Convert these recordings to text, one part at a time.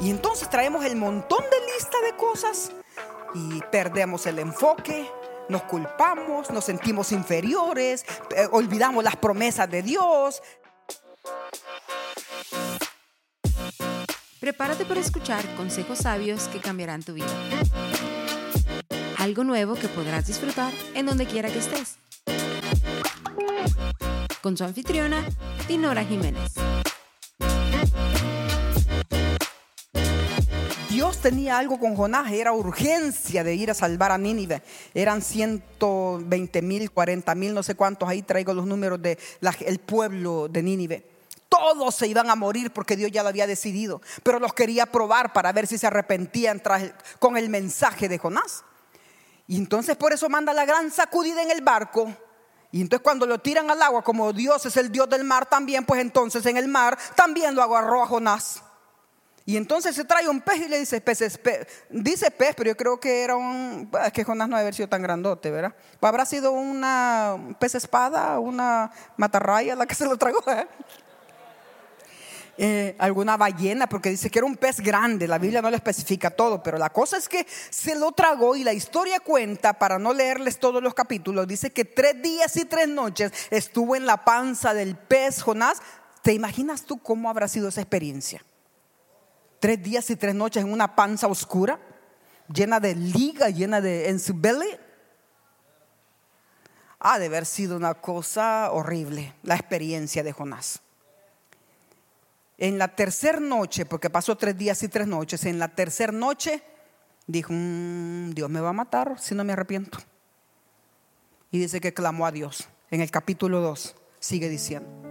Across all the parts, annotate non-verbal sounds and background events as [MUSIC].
Y entonces traemos el montón de lista de cosas y perdemos el enfoque, nos culpamos, nos sentimos inferiores, eh, olvidamos las promesas de Dios. Prepárate para escuchar consejos sabios que cambiarán tu vida. Algo nuevo que podrás disfrutar en donde quiera que estés. Con su anfitriona, Dinora Jiménez. Tenía algo con Jonás, era urgencia de ir a salvar a Nínive. Eran 120 mil, 40 mil, no sé cuántos, ahí traigo los números del el pueblo de Nínive. Todos se iban a morir porque Dios ya lo había decidido, pero los quería probar para ver si se arrepentían con el mensaje de Jonás. Y entonces por eso manda la gran sacudida en el barco. Y entonces cuando lo tiran al agua, como Dios es el Dios del mar también, pues entonces en el mar también lo agarró a Jonás. Y entonces se trae un pez y le dice pez, dice pez, pero yo creo que era un, es que Jonás no debe haber sido tan grandote, ¿verdad? Habrá sido una pez espada, una matarraya la que se lo tragó, ¿eh? Eh, alguna ballena, porque dice que era un pez grande, la Biblia no lo especifica todo, pero la cosa es que se lo tragó y la historia cuenta, para no leerles todos los capítulos, dice que tres días y tres noches estuvo en la panza del pez Jonás. ¿Te imaginas tú cómo habrá sido esa experiencia? Tres días y tres noches en una panza oscura, llena de liga, llena de en su belly. Ha de haber sido una cosa horrible la experiencia de Jonás. En la tercera noche, porque pasó tres días y tres noches, en la tercera noche dijo, mm, Dios me va a matar si no me arrepiento. Y dice que clamó a Dios. En el capítulo 2 sigue diciendo.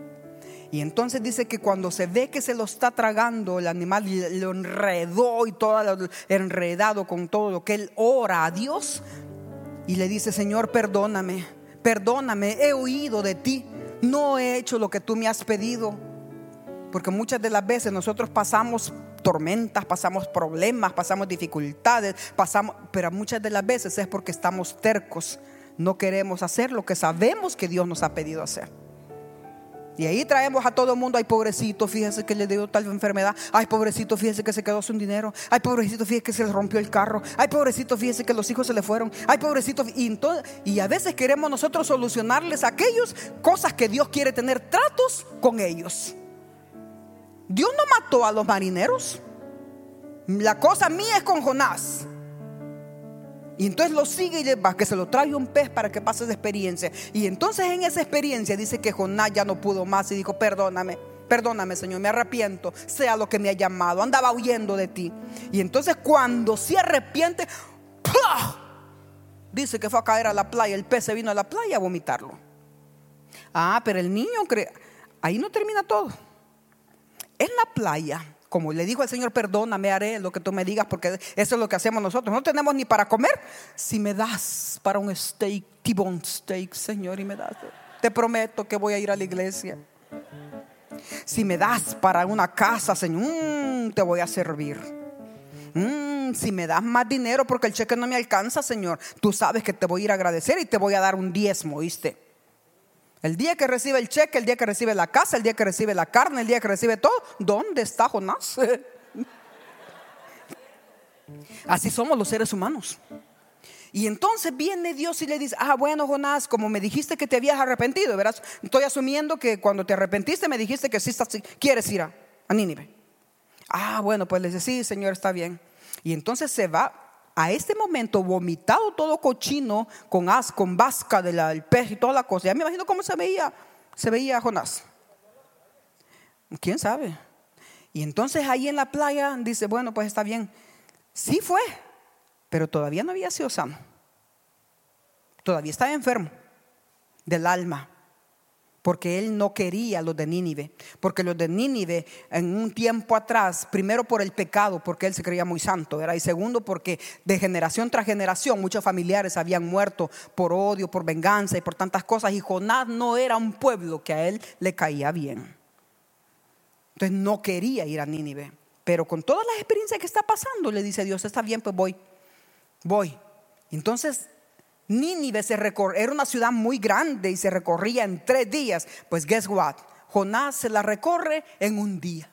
Y entonces dice que cuando se ve que se lo está tragando el animal, lo enredó y todo lo enredado con todo lo que él ora a Dios. Y le dice, Señor, perdóname, perdóname, he oído de ti, no he hecho lo que tú me has pedido. Porque muchas de las veces nosotros pasamos tormentas, pasamos problemas, pasamos dificultades, pasamos, pero muchas de las veces es porque estamos tercos, no queremos hacer lo que sabemos que Dios nos ha pedido hacer. Y ahí traemos a todo el mundo, ay pobrecito, fíjese que le dio tal enfermedad, ay pobrecito, fíjese que se quedó sin dinero, ay pobrecito, fíjese que se le rompió el carro, ay pobrecito, fíjese que los hijos se le fueron, ay pobrecito, y, y a veces queremos nosotros solucionarles a aquellos cosas que Dios quiere tener tratos con ellos. Dios no mató a los marineros, la cosa mía es con Jonás. Y entonces lo sigue y le va, que se lo trae un pez para que pase esa experiencia. Y entonces en esa experiencia dice que Jonás ya no pudo más y dijo, perdóname, perdóname Señor, me arrepiento, sea lo que me ha llamado, andaba huyendo de ti. Y entonces cuando se arrepiente, dice que fue a caer a la playa, el pez se vino a la playa a vomitarlo. Ah, pero el niño cree, ahí no termina todo. En la playa como le dijo el Señor, perdóname, haré lo que tú me digas, porque eso es lo que hacemos nosotros. No tenemos ni para comer. Si me das para un steak, T-bone steak, Señor, y me das, te prometo que voy a ir a la iglesia. Si me das para una casa, Señor, mm, te voy a servir. Mm, si me das más dinero porque el cheque no me alcanza, Señor, tú sabes que te voy a ir a agradecer y te voy a dar un diezmo, ¿viste? El día que recibe el cheque, el día que recibe la casa, el día que recibe la carne, el día que recibe todo, ¿dónde está Jonás? [LAUGHS] Así somos los seres humanos. Y entonces viene Dios y le dice, ah, bueno, Jonás, como me dijiste que te habías arrepentido, verás, estoy asumiendo que cuando te arrepentiste me dijiste que sí quieres ir a, a Nínive. Ah, bueno, pues le dice, sí, Señor, está bien. Y entonces se va a este momento vomitado todo cochino con as, con vasca del pez y toda la cosa. Ya me imagino cómo se veía, se veía Jonás. ¿Quién sabe? Y entonces ahí en la playa dice, bueno, pues está bien. Sí fue, pero todavía no había sido sano. Todavía estaba enfermo del alma porque él no quería los de Nínive, porque los de Nínive en un tiempo atrás, primero por el pecado, porque él se creía muy santo, y segundo porque de generación tras generación muchos familiares habían muerto por odio, por venganza y por tantas cosas, y Jonás no era un pueblo que a él le caía bien. Entonces no quería ir a Nínive, pero con todas las experiencias que está pasando, le dice Dios, está bien, pues voy, voy. Entonces Nínive se era una ciudad muy grande y se recorría en tres días. Pues guess what? Jonás se la recorre en un día.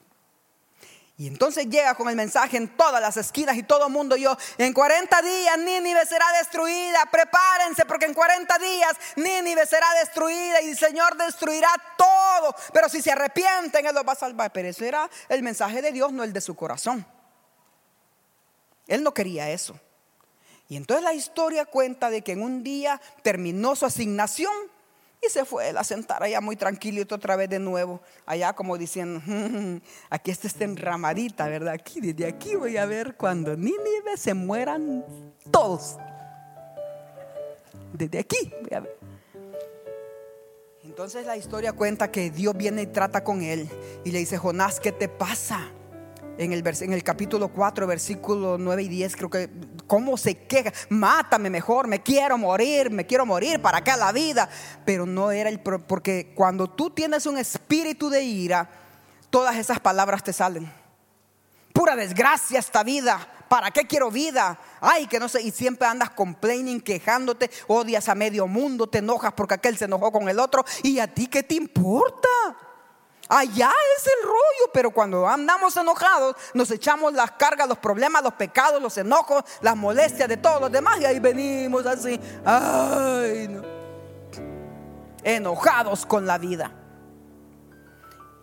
Y entonces llega con el mensaje en todas las esquinas y todo el mundo yo, en 40 días Nínive será destruida, prepárense porque en 40 días Nínive será destruida y el Señor destruirá todo, pero si se arrepienten Él los va a salvar. Pero ese era el mensaje de Dios, no el de su corazón. Él no quería eso. Y entonces la historia cuenta de que en un día terminó su asignación y se fue a sentar allá muy tranquilito otra vez de nuevo, allá como diciendo, aquí está esta enramadita, ¿verdad? Aquí, desde aquí voy a ver cuando Nínive se mueran todos. Desde aquí voy a ver. Entonces la historia cuenta que Dios viene y trata con él y le dice, Jonás, ¿qué te pasa? En el, en el capítulo 4, versículo 9 y 10, creo que, ¿cómo se queja? Mátame mejor, me quiero morir, me quiero morir, ¿para qué la vida? Pero no era el, porque cuando tú tienes un espíritu de ira, todas esas palabras te salen. Pura desgracia esta vida. ¿Para qué quiero vida? Ay, que no sé. Y siempre andas complaining, quejándote, odias a medio mundo, te enojas porque aquel se enojó con el otro. ¿Y a ti qué te importa? Allá es el rollo, pero cuando andamos enojados, nos echamos las cargas, los problemas, los pecados, los enojos, las molestias de todos los demás y ahí venimos así, ay, enojados con la vida.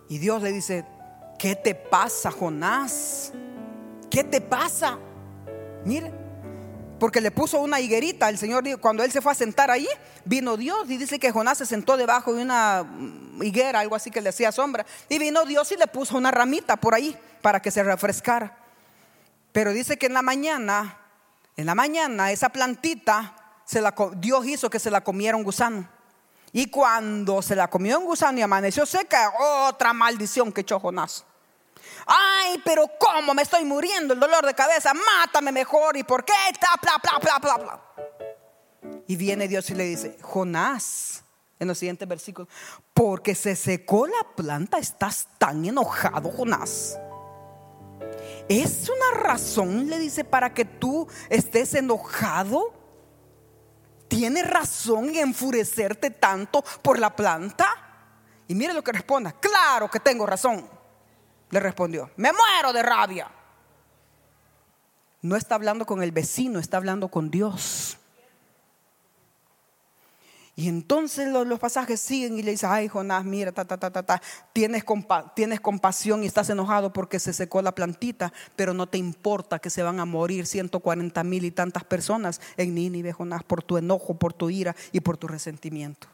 Y Dios le dice, ¿qué te pasa, Jonás? ¿Qué te pasa? Mire, porque le puso una higuerita. El Señor, cuando él se fue a sentar allí, vino Dios y dice que Jonás se sentó debajo de una higuera, algo así que le hacía sombra. Y vino Dios y le puso una ramita por ahí para que se refrescara. Pero dice que en la mañana, en la mañana, esa plantita, se la, Dios hizo que se la comiera un gusano. Y cuando se la comió un gusano y amaneció seca, otra maldición que echó Jonás. Ay, pero ¿cómo me estoy muriendo? El dolor de cabeza, mátame mejor. ¿Y por qué? Y viene Dios y le dice, Jonás, en los siguientes versículos, porque se secó la planta, estás tan enojado, Jonás. Es una razón, le dice, para que tú estés enojado. ¿Tienes razón en enfurecerte tanto por la planta? Y mire lo que responda. Claro que tengo razón le respondió, me muero de rabia. No está hablando con el vecino, está hablando con Dios. Y entonces los, pasajes siguen y le dicen, ay Jonás, mira, ta. Tienes, tienes compasión y estás enojado porque se secó la plantita, pero no te importa que se van a morir 140 mil y tantas personas en Nínive, Jonás, por tu enojo, por tu ira y por tu resentimiento.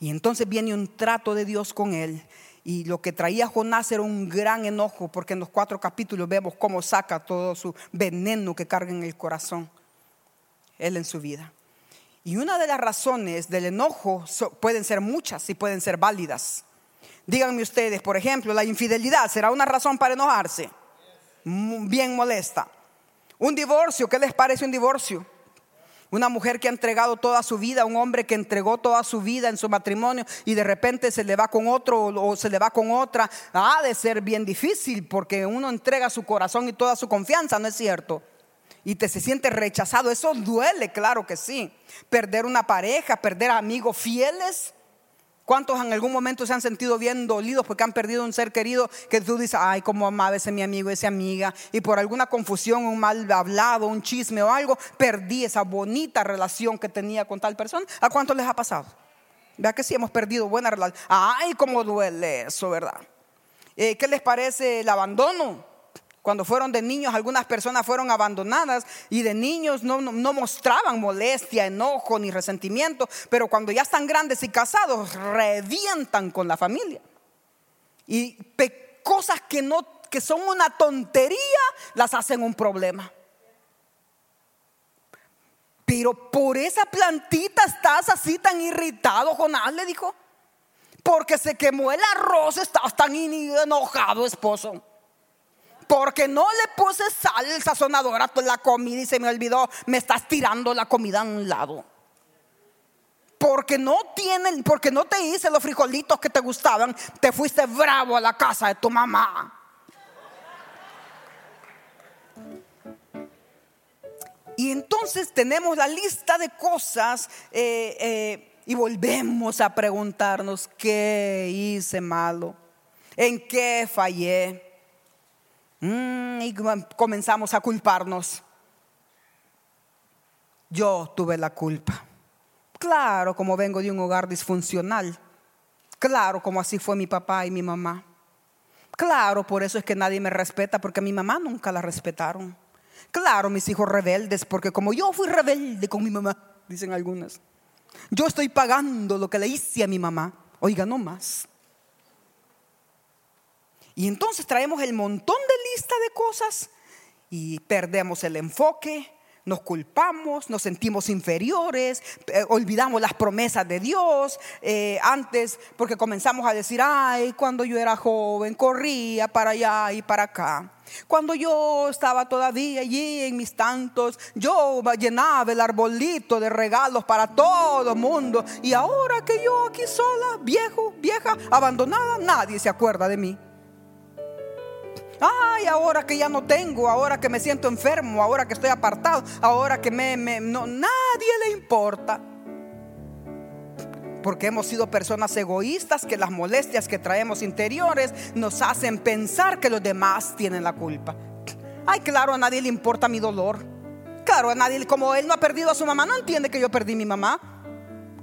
Y entonces viene un trato de Dios con él y lo que traía Jonás era un gran enojo, porque en los cuatro capítulos vemos cómo saca todo su veneno que carga en el corazón, él en su vida. Y una de las razones del enojo pueden ser muchas y pueden ser válidas. Díganme ustedes, por ejemplo, la infidelidad será una razón para enojarse. Bien molesta. Un divorcio, ¿qué les parece un divorcio? Una mujer que ha entregado toda su vida, un hombre que entregó toda su vida en su matrimonio y de repente se le va con otro o se le va con otra, ha de ser bien difícil porque uno entrega su corazón y toda su confianza, ¿no es cierto? Y te se siente rechazado, eso duele, claro que sí. Perder una pareja, perder amigos fieles, ¿Cuántos en algún momento se han sentido bien dolidos porque han perdido un ser querido que tú dices, ay, cómo amaba ese mi amigo, esa amiga, y por alguna confusión, un mal hablado, un chisme o algo, perdí esa bonita relación que tenía con tal persona? ¿A cuántos les ha pasado? Vea que sí hemos perdido buena relación. Ay, cómo duele eso, ¿verdad? Eh, ¿Qué les parece el abandono? Cuando fueron de niños, algunas personas fueron abandonadas y de niños no, mostraban molestia, enojo ni resentimiento, pero cuando ya están grandes y casados, revientan con la familia. Y cosas que, no, que son una tontería, las hacen un problema. Pero por esa plantita estás así tan irritado, Jonás le dijo. Porque se quemó el arroz, estás tan enojado, esposo porque no le puse sal, el sazonador a la comida y se me olvidó, me estás tirando la comida a un lado. Porque no tienen, porque no te hice los frijolitos que te gustaban, te fuiste bravo a la casa de tu mamá. Y entonces tenemos la lista de cosas eh, eh, y volvemos a preguntarnos, ¿qué hice malo? ¿En qué fallé? Mm, y comenzamos a culparnos. Yo tuve la culpa. Claro, como vengo de un hogar disfuncional. Claro, como así fue mi papá y mi mamá. Claro, por eso es que nadie me respeta, porque a mi mamá nunca la respetaron. Claro, mis hijos rebeldes, porque como yo fui rebelde con mi mamá, dicen algunas. Yo estoy pagando lo que le hice a mi mamá. Oiga, no más. Y entonces traemos el montón de lista de cosas y perdemos el enfoque, nos culpamos, nos sentimos inferiores, eh, olvidamos las promesas de Dios. Eh, antes, porque comenzamos a decir, ay, cuando yo era joven, corría para allá y para acá. Cuando yo estaba todavía allí en mis tantos, yo llenaba el arbolito de regalos para todo el mundo. Y ahora que yo aquí sola, viejo, vieja, abandonada, nadie se acuerda de mí. Ay, ahora que ya no tengo, ahora que me siento enfermo, ahora que estoy apartado, ahora que me, no, nadie le importa. Porque hemos sido personas egoístas que las molestias que traemos interiores nos hacen pensar que los demás tienen la culpa. Ay, claro, a nadie le importa mi dolor. Claro, a nadie, como él no ha perdido a su mamá, no entiende que yo perdí mi mamá.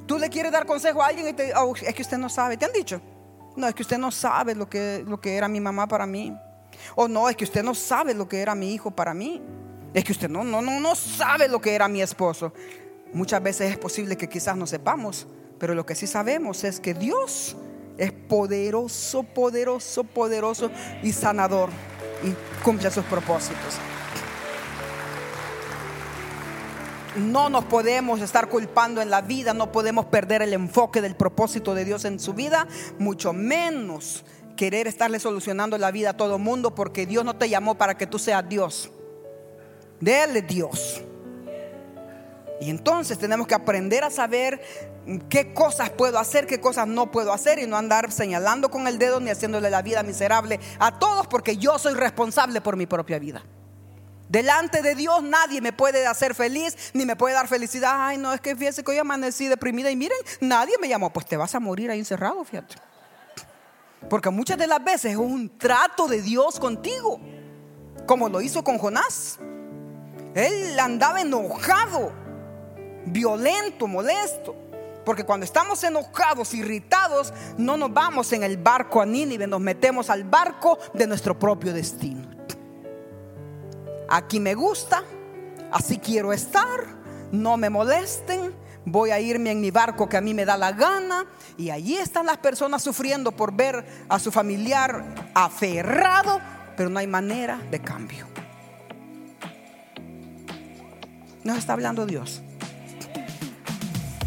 Tú le quieres dar consejo a alguien y te oh, es que usted no sabe, ¿te han dicho? No, es que usted no sabe lo que, lo que era mi mamá para mí. O no, es que usted no sabe lo que era mi hijo para mí. Es que usted no, no, no, no sabe lo que era mi esposo. Muchas veces es posible que quizás no sepamos, pero lo que sí sabemos es que Dios es poderoso, poderoso, poderoso y sanador y cumple sus propósitos. No nos podemos estar culpando en la vida, no podemos perder el enfoque del propósito de Dios en su vida, mucho menos querer estarle solucionando la vida a todo mundo porque Dios no te llamó para que tú seas Dios. Dele Dios. Y entonces tenemos que aprender a saber qué cosas puedo hacer, qué cosas no puedo hacer y no andar señalando con el dedo ni haciéndole la vida miserable a todos porque yo soy responsable por mi propia vida. Delante de Dios nadie me puede hacer feliz ni me puede dar felicidad. Ay, no, es que fíjese que hoy amanecí deprimida y miren, nadie me llamó. Pues te vas a morir ahí encerrado, fíjate. Porque muchas de las veces es un trato de Dios contigo, como lo hizo con Jonás. Él andaba enojado, violento, molesto. Porque cuando estamos enojados, irritados, no nos vamos en el barco a Nínive, nos metemos al barco de nuestro propio destino. Aquí me gusta, así quiero estar, no me molesten, voy a irme en mi barco que a mí me da la gana. Y allí están las personas sufriendo por ver a su familiar aferrado, pero no hay manera de cambio. Nos está hablando Dios.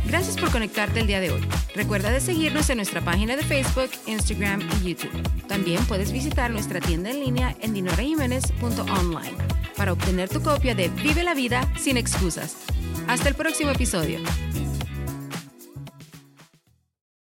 Gracias por conectarte el día de hoy. Recuerda de seguirnos en nuestra página de Facebook, Instagram y YouTube. También puedes visitar nuestra tienda en línea en dinorajiménez.online para obtener tu copia de Vive la vida sin excusas. Hasta el próximo episodio.